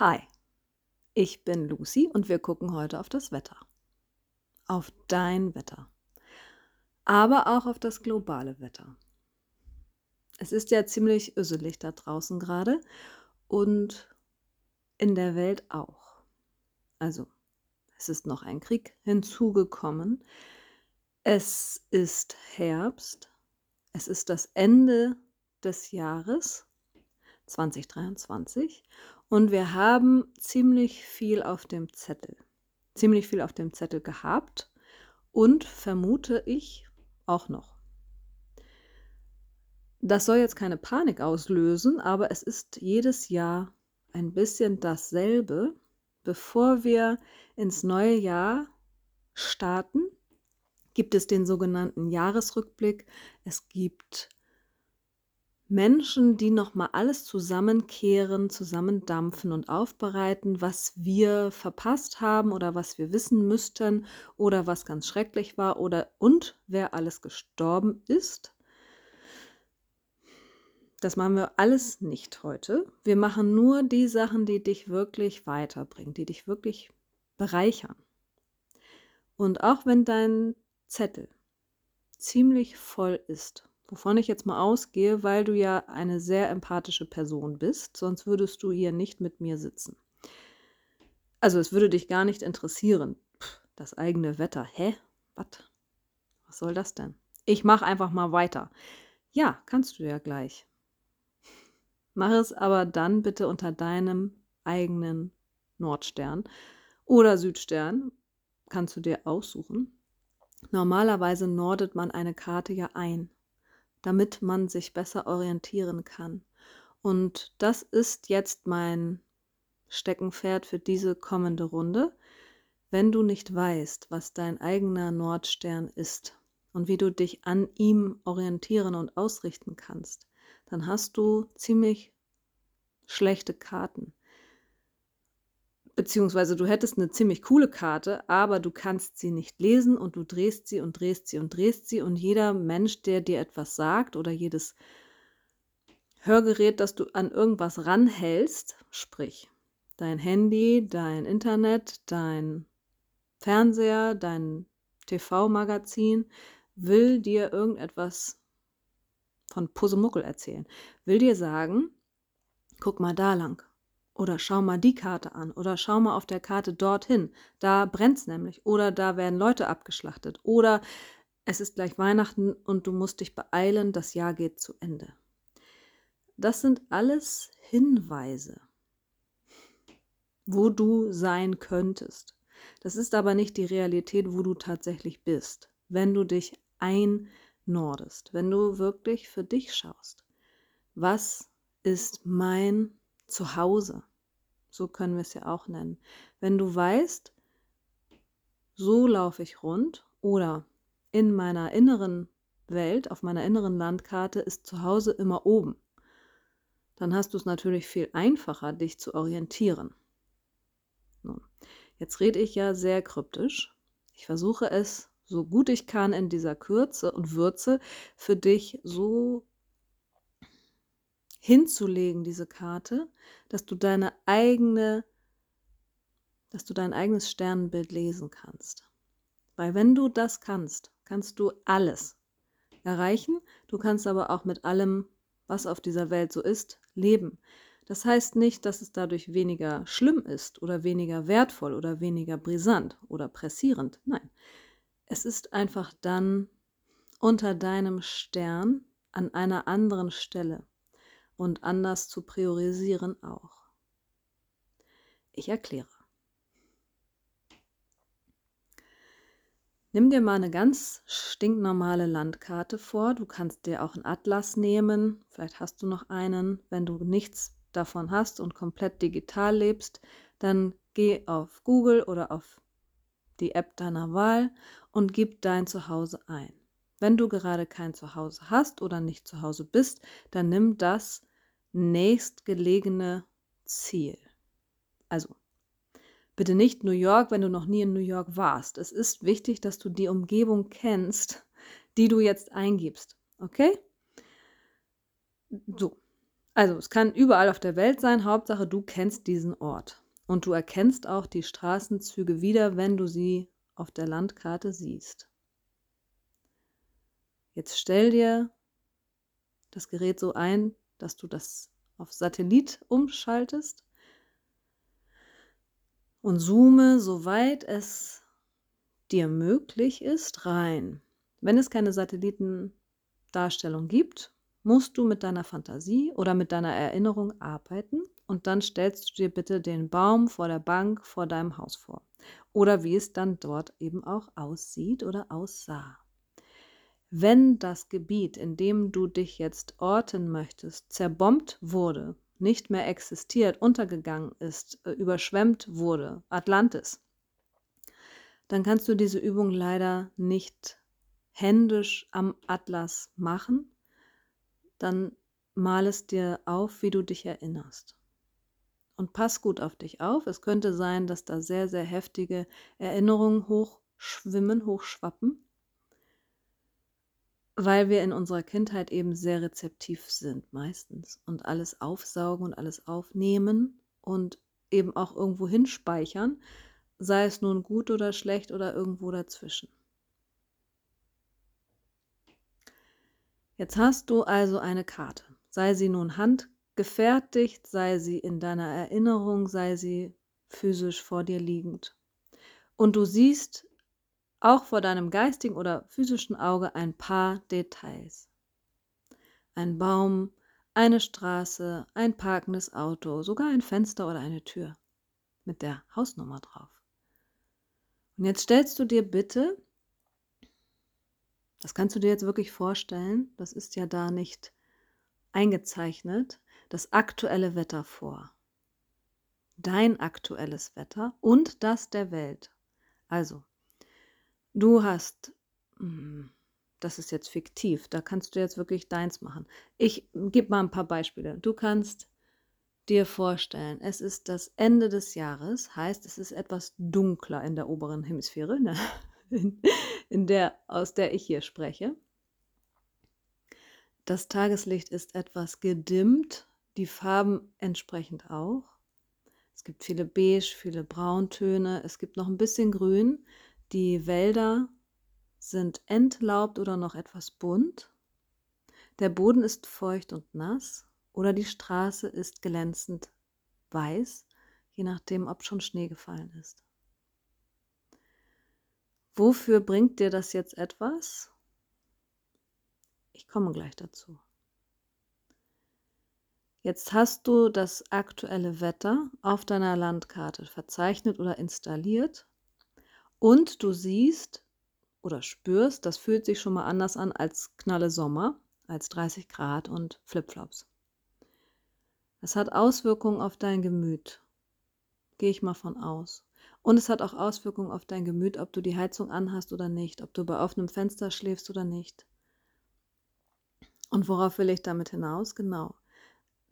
Hi, ich bin Lucy und wir gucken heute auf das Wetter. Auf dein Wetter. Aber auch auf das globale Wetter. Es ist ja ziemlich öselig da draußen gerade und in der Welt auch. Also, es ist noch ein Krieg hinzugekommen. Es ist Herbst. Es ist das Ende des Jahres 2023 und wir haben ziemlich viel auf dem Zettel. Ziemlich viel auf dem Zettel gehabt und vermute ich auch noch. Das soll jetzt keine Panik auslösen, aber es ist jedes Jahr ein bisschen dasselbe, bevor wir ins neue Jahr starten. Gibt es den sogenannten Jahresrückblick. Es gibt Menschen, die nochmal alles zusammenkehren, zusammendampfen und aufbereiten, was wir verpasst haben oder was wir wissen müssten oder was ganz schrecklich war oder und wer alles gestorben ist. Das machen wir alles nicht heute. Wir machen nur die Sachen, die dich wirklich weiterbringen, die dich wirklich bereichern. Und auch wenn dein Zettel ziemlich voll ist, wovon ich jetzt mal ausgehe, weil du ja eine sehr empathische Person bist, sonst würdest du hier nicht mit mir sitzen. Also es würde dich gar nicht interessieren. Pff, das eigene Wetter. Hä? Was? Was soll das denn? Ich mache einfach mal weiter. Ja, kannst du ja gleich. Mach es aber dann bitte unter deinem eigenen Nordstern oder Südstern. Kannst du dir aussuchen. Normalerweise nordet man eine Karte ja ein, damit man sich besser orientieren kann. Und das ist jetzt mein Steckenpferd für diese kommende Runde. Wenn du nicht weißt, was dein eigener Nordstern ist und wie du dich an ihm orientieren und ausrichten kannst, dann hast du ziemlich schlechte Karten. Beziehungsweise du hättest eine ziemlich coole Karte, aber du kannst sie nicht lesen und du drehst sie und drehst sie und drehst sie und jeder Mensch, der dir etwas sagt oder jedes Hörgerät, das du an irgendwas ranhältst, sprich dein Handy, dein Internet, dein Fernseher, dein TV-Magazin, will dir irgendetwas von Pusemuckel erzählen, will dir sagen, guck mal da lang. Oder schau mal die Karte an. Oder schau mal auf der Karte dorthin. Da brennt's nämlich. Oder da werden Leute abgeschlachtet. Oder es ist gleich Weihnachten und du musst dich beeilen, das Jahr geht zu Ende. Das sind alles Hinweise, wo du sein könntest. Das ist aber nicht die Realität, wo du tatsächlich bist, wenn du dich einnordest, wenn du wirklich für dich schaust. Was ist mein Zuhause. So können wir es ja auch nennen. Wenn du weißt, so laufe ich rund oder in meiner inneren Welt, auf meiner inneren Landkarte ist Zuhause immer oben, dann hast du es natürlich viel einfacher, dich zu orientieren. Nun, jetzt rede ich ja sehr kryptisch. Ich versuche es so gut ich kann in dieser Kürze und Würze für dich so hinzulegen, diese Karte, dass du deine eigene, dass du dein eigenes Sternenbild lesen kannst. Weil wenn du das kannst, kannst du alles erreichen. Du kannst aber auch mit allem, was auf dieser Welt so ist, leben. Das heißt nicht, dass es dadurch weniger schlimm ist oder weniger wertvoll oder weniger brisant oder pressierend. Nein, es ist einfach dann unter deinem Stern an einer anderen Stelle und anders zu priorisieren auch. Ich erkläre. Nimm dir mal eine ganz stinknormale Landkarte vor. Du kannst dir auch einen Atlas nehmen. Vielleicht hast du noch einen. Wenn du nichts davon hast und komplett digital lebst, dann geh auf Google oder auf die App deiner Wahl und gib dein Zuhause ein. Wenn du gerade kein Zuhause hast oder nicht zu Hause bist, dann nimm das nächstgelegene Ziel. Also, bitte nicht New York, wenn du noch nie in New York warst. Es ist wichtig, dass du die Umgebung kennst, die du jetzt eingibst. Okay? So. Also es kann überall auf der Welt sein, Hauptsache du kennst diesen Ort. Und du erkennst auch die Straßenzüge wieder, wenn du sie auf der Landkarte siehst. Jetzt stell dir das Gerät so ein, dass du das auf Satellit umschaltest und zoome, soweit es dir möglich ist, rein. Wenn es keine Satellitendarstellung gibt, musst du mit deiner Fantasie oder mit deiner Erinnerung arbeiten und dann stellst du dir bitte den Baum vor der Bank vor deinem Haus vor. Oder wie es dann dort eben auch aussieht oder aussah. Wenn das Gebiet, in dem du dich jetzt orten möchtest, zerbombt wurde, nicht mehr existiert, untergegangen ist, äh, überschwemmt wurde, Atlantis, dann kannst du diese Übung leider nicht händisch am Atlas machen. Dann mal es dir auf, wie du dich erinnerst. Und pass gut auf dich auf. Es könnte sein, dass da sehr, sehr heftige Erinnerungen hochschwimmen, hochschwappen weil wir in unserer Kindheit eben sehr rezeptiv sind meistens und alles aufsaugen und alles aufnehmen und eben auch irgendwo hinspeichern, sei es nun gut oder schlecht oder irgendwo dazwischen. Jetzt hast du also eine Karte, sei sie nun handgefertigt, sei sie in deiner Erinnerung, sei sie physisch vor dir liegend. Und du siehst auch vor deinem geistigen oder physischen Auge ein paar Details. Ein Baum, eine Straße, ein parkendes Auto, sogar ein Fenster oder eine Tür mit der Hausnummer drauf. Und jetzt stellst du dir bitte, das kannst du dir jetzt wirklich vorstellen, das ist ja da nicht eingezeichnet, das aktuelle Wetter vor. Dein aktuelles Wetter und das der Welt. Also Du hast, hm, das ist jetzt fiktiv, da kannst du jetzt wirklich deins machen. Ich gebe mal ein paar Beispiele. Du kannst dir vorstellen, es ist das Ende des Jahres, heißt es ist etwas dunkler in der oberen Hemisphäre, ne? in, in der, aus der ich hier spreche. Das Tageslicht ist etwas gedimmt, die Farben entsprechend auch. Es gibt viele Beige, viele Brauntöne, es gibt noch ein bisschen Grün. Die Wälder sind entlaubt oder noch etwas bunt. Der Boden ist feucht und nass oder die Straße ist glänzend weiß, je nachdem, ob schon Schnee gefallen ist. Wofür bringt dir das jetzt etwas? Ich komme gleich dazu. Jetzt hast du das aktuelle Wetter auf deiner Landkarte verzeichnet oder installiert und du siehst oder spürst, das fühlt sich schon mal anders an als knalle Sommer, als 30 Grad und Flipflops. Es hat Auswirkungen auf dein Gemüt. Gehe ich mal von aus. Und es hat auch Auswirkungen auf dein Gemüt, ob du die Heizung anhast oder nicht, ob du bei offenem Fenster schläfst oder nicht. Und worauf will ich damit hinaus? Genau.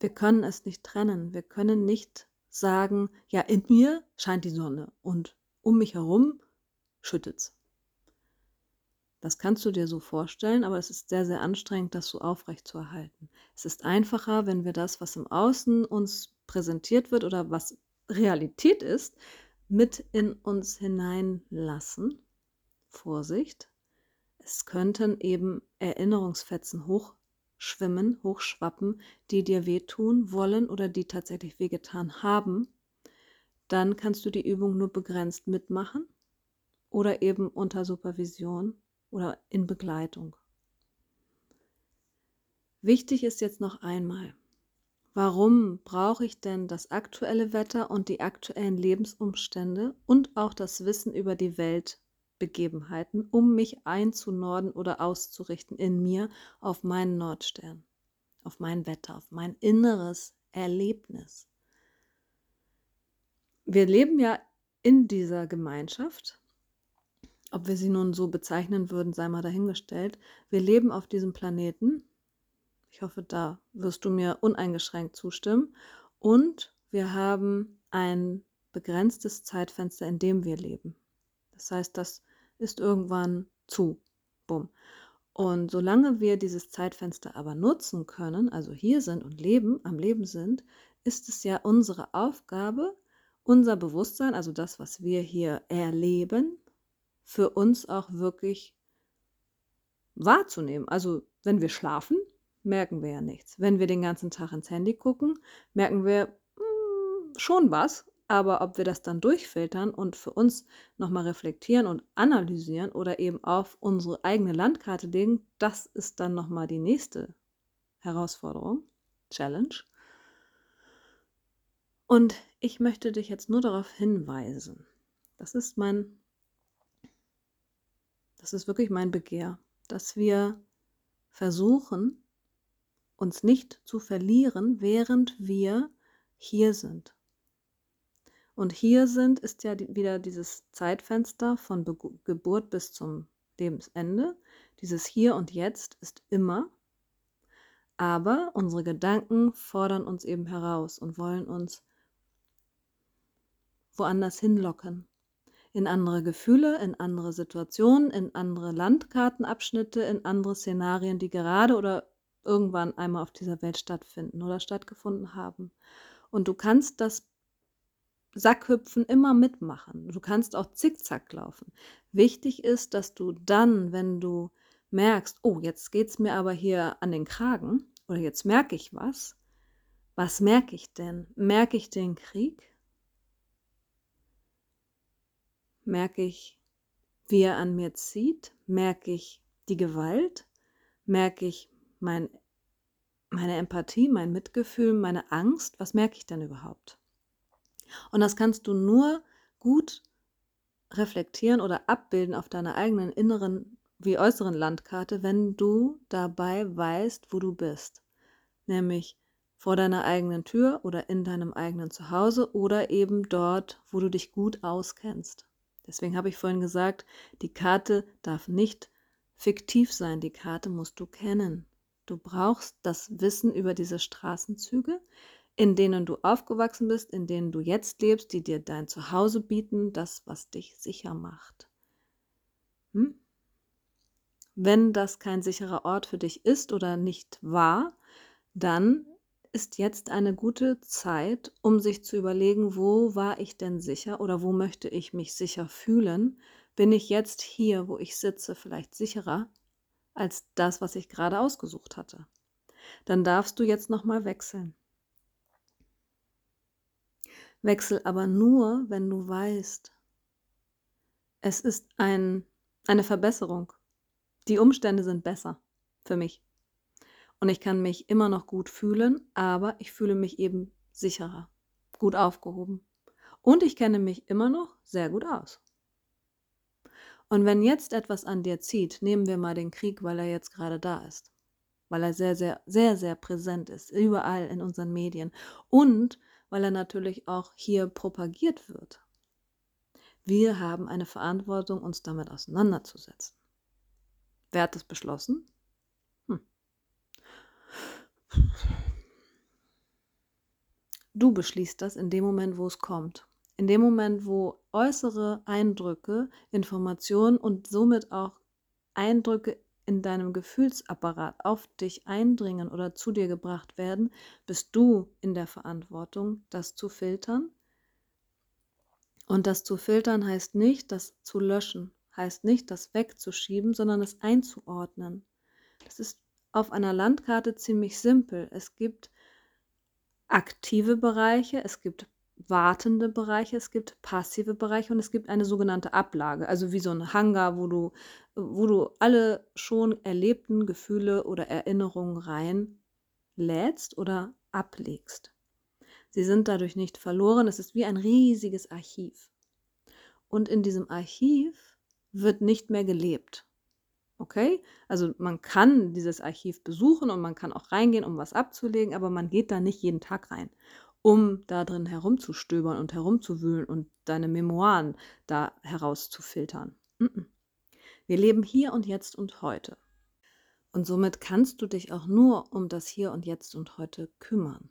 Wir können es nicht trennen. Wir können nicht sagen, ja, in mir scheint die Sonne und um mich herum schüttet's. Das kannst du dir so vorstellen, aber es ist sehr, sehr anstrengend, das so aufrecht zu erhalten. Es ist einfacher, wenn wir das, was im Außen uns präsentiert wird oder was Realität ist, mit in uns hineinlassen. Vorsicht. Es könnten eben Erinnerungsfetzen hochschwimmen, hochschwappen, die dir wehtun wollen oder die tatsächlich wehgetan haben. Dann kannst du die Übung nur begrenzt mitmachen oder eben unter Supervision oder in Begleitung. Wichtig ist jetzt noch einmal, warum brauche ich denn das aktuelle Wetter und die aktuellen Lebensumstände und auch das Wissen über die Weltbegebenheiten, um mich einzunorden oder auszurichten in mir auf meinen Nordstern, auf mein Wetter, auf mein inneres Erlebnis. Wir leben ja in dieser Gemeinschaft ob wir sie nun so bezeichnen würden, sei mal dahingestellt. Wir leben auf diesem Planeten. Ich hoffe, da wirst du mir uneingeschränkt zustimmen. Und wir haben ein begrenztes Zeitfenster, in dem wir leben. Das heißt, das ist irgendwann zu. Bumm. Und solange wir dieses Zeitfenster aber nutzen können, also hier sind und leben, am Leben sind, ist es ja unsere Aufgabe, unser Bewusstsein, also das, was wir hier erleben, für uns auch wirklich wahrzunehmen. Also wenn wir schlafen, merken wir ja nichts. Wenn wir den ganzen Tag ins Handy gucken, merken wir mh, hm, schon was, aber ob wir das dann durchfiltern und für uns nochmal reflektieren und analysieren oder eben auf unsere eigene Landkarte legen, das ist dann nochmal die nächste Herausforderung, Challenge. Und ich möchte dich jetzt nur darauf hinweisen, das ist mein, das ist wirklich mein Begehr, dass wir versuchen, uns nicht zu verlieren, während wir hier sind. Und hier sind ist ja wieder dieses Zeitfenster von Be Geburt bis zum Lebensende. Dieses Hier und Jetzt ist immer. Aber unsere Gedanken fordern uns eben heraus und wollen uns woanders hinlocken. In andere Gefühle, in andere Situationen, in andere Landkartenabschnitte, in andere Szenarien, die gerade oder irgendwann einmal auf dieser Welt stattfinden oder stattgefunden haben. Und du kannst das Sackhüpfen immer mitmachen. Du kannst auch zickzack laufen. Wichtig ist, dass du dann, wenn du merkst, oh, jetzt geht es mir aber hier an den Kragen oder jetzt merke ich was, was merke ich denn? Merke ich den Krieg? Merke ich, wie er an mir zieht? Merke ich die Gewalt? Merke ich mein, meine Empathie, mein Mitgefühl, meine Angst? Was merke ich denn überhaupt? Und das kannst du nur gut reflektieren oder abbilden auf deiner eigenen inneren wie äußeren Landkarte, wenn du dabei weißt, wo du bist. Nämlich vor deiner eigenen Tür oder in deinem eigenen Zuhause oder eben dort, wo du dich gut auskennst. Deswegen habe ich vorhin gesagt, die Karte darf nicht fiktiv sein, die Karte musst du kennen. Du brauchst das Wissen über diese Straßenzüge, in denen du aufgewachsen bist, in denen du jetzt lebst, die dir dein Zuhause bieten, das, was dich sicher macht. Hm? Wenn das kein sicherer Ort für dich ist oder nicht war, dann ist jetzt eine gute Zeit, um sich zu überlegen, wo war ich denn sicher oder wo möchte ich mich sicher fühlen? Bin ich jetzt hier, wo ich sitze, vielleicht sicherer als das, was ich gerade ausgesucht hatte? Dann darfst du jetzt nochmal wechseln. Wechsel aber nur, wenn du weißt, es ist ein, eine Verbesserung. Die Umstände sind besser für mich. Und ich kann mich immer noch gut fühlen, aber ich fühle mich eben sicherer, gut aufgehoben. Und ich kenne mich immer noch sehr gut aus. Und wenn jetzt etwas an dir zieht, nehmen wir mal den Krieg, weil er jetzt gerade da ist. Weil er sehr, sehr, sehr, sehr präsent ist, überall in unseren Medien. Und weil er natürlich auch hier propagiert wird. Wir haben eine Verantwortung, uns damit auseinanderzusetzen. Wer hat das beschlossen? Du beschließt das in dem Moment, wo es kommt. In dem Moment, wo äußere Eindrücke, Informationen und somit auch Eindrücke in deinem Gefühlsapparat auf dich eindringen oder zu dir gebracht werden, bist du in der Verantwortung, das zu filtern. Und das zu filtern heißt nicht, das zu löschen, heißt nicht, das wegzuschieben, sondern es einzuordnen. Das ist auf einer Landkarte ziemlich simpel. Es gibt aktive Bereiche, es gibt wartende Bereiche, es gibt passive Bereiche und es gibt eine sogenannte Ablage, also wie so ein Hangar, wo du, wo du alle schon erlebten Gefühle oder Erinnerungen reinlädst oder ablegst. Sie sind dadurch nicht verloren, es ist wie ein riesiges Archiv. Und in diesem Archiv wird nicht mehr gelebt. Okay? Also man kann dieses Archiv besuchen und man kann auch reingehen, um was abzulegen, aber man geht da nicht jeden Tag rein um da drin herumzustöbern und herumzuwühlen und deine Memoiren da herauszufiltern. Wir leben hier und jetzt und heute. Und somit kannst du dich auch nur um das Hier und Jetzt und heute kümmern.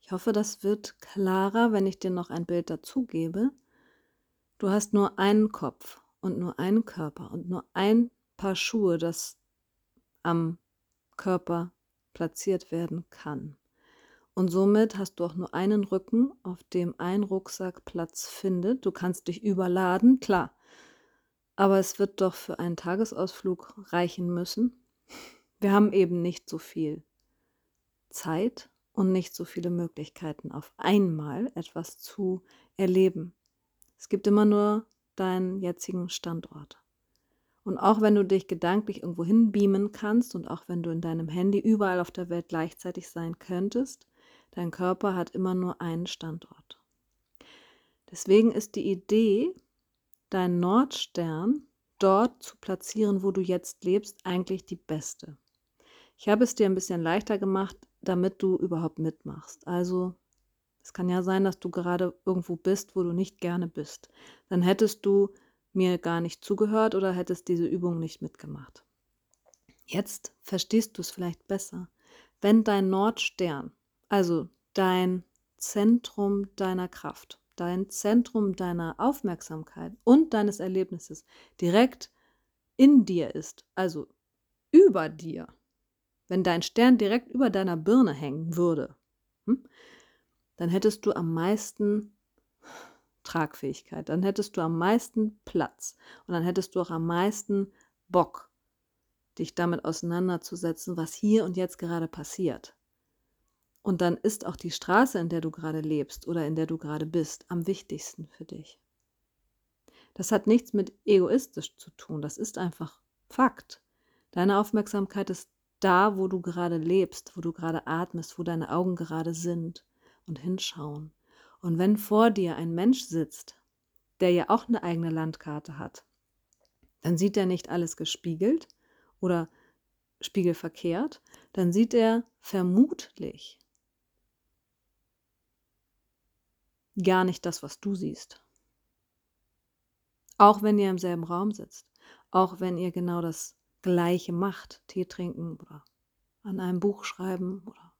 Ich hoffe, das wird klarer, wenn ich dir noch ein Bild dazu gebe. Du hast nur einen Kopf und nur einen Körper und nur ein Paar Schuhe, das am Körper platziert werden kann. Und somit hast du auch nur einen Rücken, auf dem ein Rucksack Platz findet. Du kannst dich überladen, klar. Aber es wird doch für einen Tagesausflug reichen müssen. Wir haben eben nicht so viel Zeit und nicht so viele Möglichkeiten, auf einmal etwas zu erleben. Es gibt immer nur deinen jetzigen Standort. Und auch wenn du dich gedanklich irgendwo hinbeamen kannst und auch wenn du in deinem Handy überall auf der Welt gleichzeitig sein könntest, dein Körper hat immer nur einen Standort. Deswegen ist die Idee, deinen Nordstern dort zu platzieren, wo du jetzt lebst, eigentlich die beste. Ich habe es dir ein bisschen leichter gemacht, damit du überhaupt mitmachst. Also es kann ja sein, dass du gerade irgendwo bist, wo du nicht gerne bist. Dann hättest du mir gar nicht zugehört oder hättest diese Übung nicht mitgemacht. Jetzt verstehst du es vielleicht besser. Wenn dein Nordstern, also dein Zentrum deiner Kraft, dein Zentrum deiner Aufmerksamkeit und deines Erlebnisses direkt in dir ist, also über dir, wenn dein Stern direkt über deiner Birne hängen würde, hm, dann hättest du am meisten Tragfähigkeit, dann hättest du am meisten Platz und dann hättest du auch am meisten Bock, dich damit auseinanderzusetzen, was hier und jetzt gerade passiert. Und dann ist auch die Straße, in der du gerade lebst oder in der du gerade bist, am wichtigsten für dich. Das hat nichts mit egoistisch zu tun, das ist einfach Fakt. Deine Aufmerksamkeit ist da, wo du gerade lebst, wo du gerade atmest, wo deine Augen gerade sind und hinschauen. Und wenn vor dir ein Mensch sitzt, der ja auch eine eigene Landkarte hat, dann sieht er nicht alles gespiegelt oder spiegelverkehrt, dann sieht er vermutlich gar nicht das, was du siehst. Auch wenn ihr im selben Raum sitzt, auch wenn ihr genau das Gleiche macht, Tee trinken oder an einem Buch schreiben oder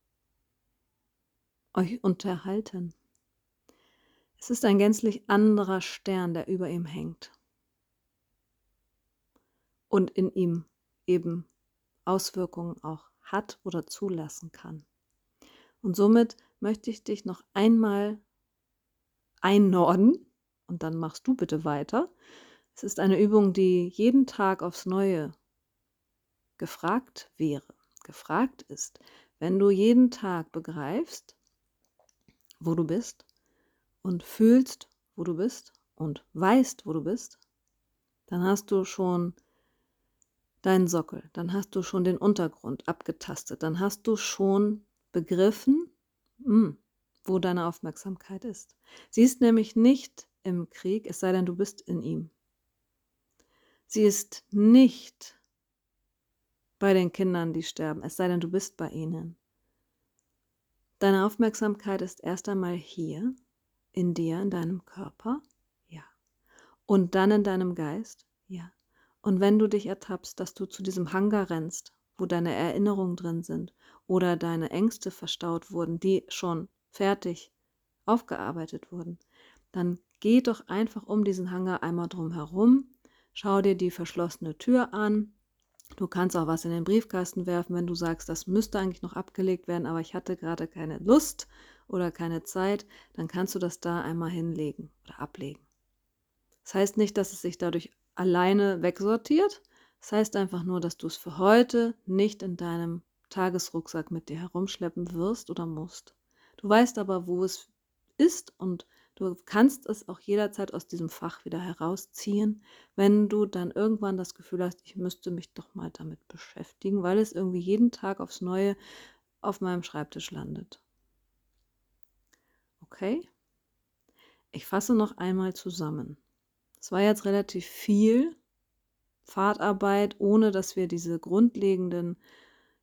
euch unterhalten. Es ist ein gänzlich anderer Stern, der über ihm hängt und in ihm eben Auswirkungen auch hat oder zulassen kann. Und somit möchte ich dich noch einmal einnorden und dann machst du bitte weiter. Es ist eine Übung, die jeden Tag aufs Neue gefragt wäre. Gefragt ist, wenn du jeden Tag begreifst, wo du bist und fühlst, wo du bist und weißt, wo du bist, dann hast du schon deinen Sockel, dann hast du schon den Untergrund abgetastet, dann hast du schon begriffen, mh, hm, wo deine Aufmerksamkeit ist. Sie ist nämlich nicht im Krieg, es sei denn, du bist in ihm. Sie ist nicht bei den Kindern, die sterben, es sei denn, du bist bei ihnen. Deine Aufmerksamkeit ist erst einmal hier, in dir, in deinem Körper, ja. Und dann in deinem Geist, ja. Und wenn du dich ertappst, dass du zu diesem Hangar rennst, wo deine Erinnerungen drin sind oder deine Ängste verstaut wurden, die schon fertig aufgearbeitet wurden, dann geh doch einfach um diesen Hangar einmal drum herum, schau dir die verschlossene Tür an. Du kannst auch was in den Briefkasten werfen, wenn du sagst, das müsste eigentlich noch abgelegt werden, aber ich hatte gerade keine Lust oder keine Zeit, dann kannst du das da einmal hinlegen oder ablegen. Das heißt nicht, dass es sich dadurch alleine wegsortiert. Das heißt einfach nur, dass du es für heute nicht in deinem Tagesrucksack mit dir herumschleppen wirst oder musst. Du weißt aber, wo es ist und du kannst es auch jederzeit aus diesem Fach wieder herausziehen, wenn du dann irgendwann das Gefühl hast, ich müsste mich doch mal damit beschäftigen, weil es irgendwie jeden Tag aufs Neue auf meinem Schreibtisch landet. Okay? Ich fasse noch einmal zusammen. Es war jetzt relativ viel Fahrtarbeit, ohne dass wir diese grundlegenden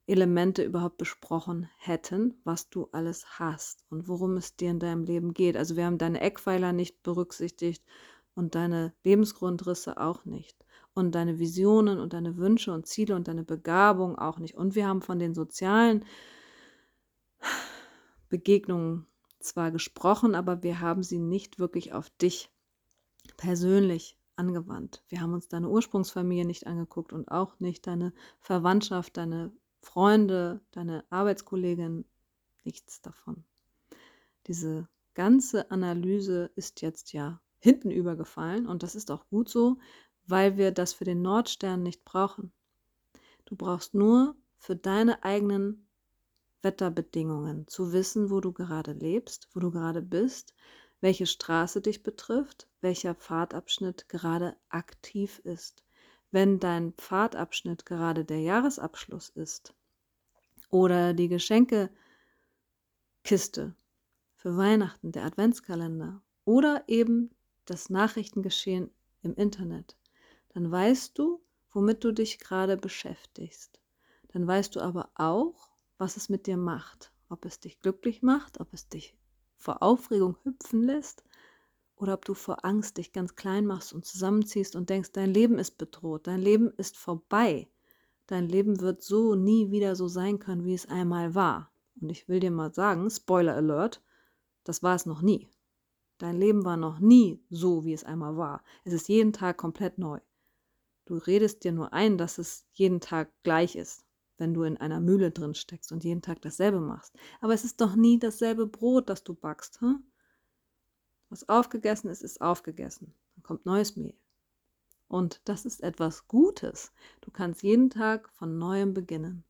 Elemente überhaupt besprochen hätten, was du alles hast und worum es dir in deinem Leben geht. Also wir haben deine Eckpfeiler nicht berücksichtigt und deine Lebensgrundrisse auch nicht und deine Visionen und deine Wünsche und Ziele und deine Begabung auch nicht. Und wir haben von den sozialen Begegnungen zwar gesprochen, aber wir haben sie nicht wirklich auf dich persönlich angewandt. Wir haben uns deine Ursprungsfamilie nicht angeguckt und auch nicht deine Verwandtschaft, deine Freunde, deine Arbeitskollegin, nichts davon. Diese ganze Analyse ist jetzt ja hinten übergefallen und das ist auch gut so, weil wir das für den Nordstern nicht brauchen. Du brauchst nur für deine eigenen Wetterbedingungen zu wissen, wo du gerade lebst, wo du gerade bist, welche Straße dich betrifft, welcher Fahrtabschnitt gerade aktiv ist. Wenn dein Fahrtabschnitt gerade der Jahresabschluss ist oder die Geschenkekiste für Weihnachten, der Adventskalender oder eben das Nachrichtengeschehen im Internet, dann weißt du, womit du dich gerade beschäftigst. Dann weißt du aber auch, was es mit dir macht. Ob es dich glücklich macht, ob es dich vor Aufregung hüpfen lässt oder ob du vor Angst dich ganz klein machst und zusammenziehst und denkst, dein Leben ist bedroht, dein Leben ist vorbei. Dein Leben wird so nie wieder so sein können, wie es einmal war. Und ich will dir mal sagen, Spoiler Alert, das war es noch nie. Dein Leben war noch nie so, wie es einmal war. Es ist jeden Tag komplett neu. Du redest dir nur ein, dass es jeden Tag gleich ist, wenn du in einer Mühle drin steckst und jeden Tag dasselbe machst. Aber es ist doch nie dasselbe Brot, das du backst. Hm? Was aufgegessen ist, ist aufgegessen. Dann kommt neues Mehl. Und das ist etwas Gutes. Du kannst jeden Tag von neuem beginnen.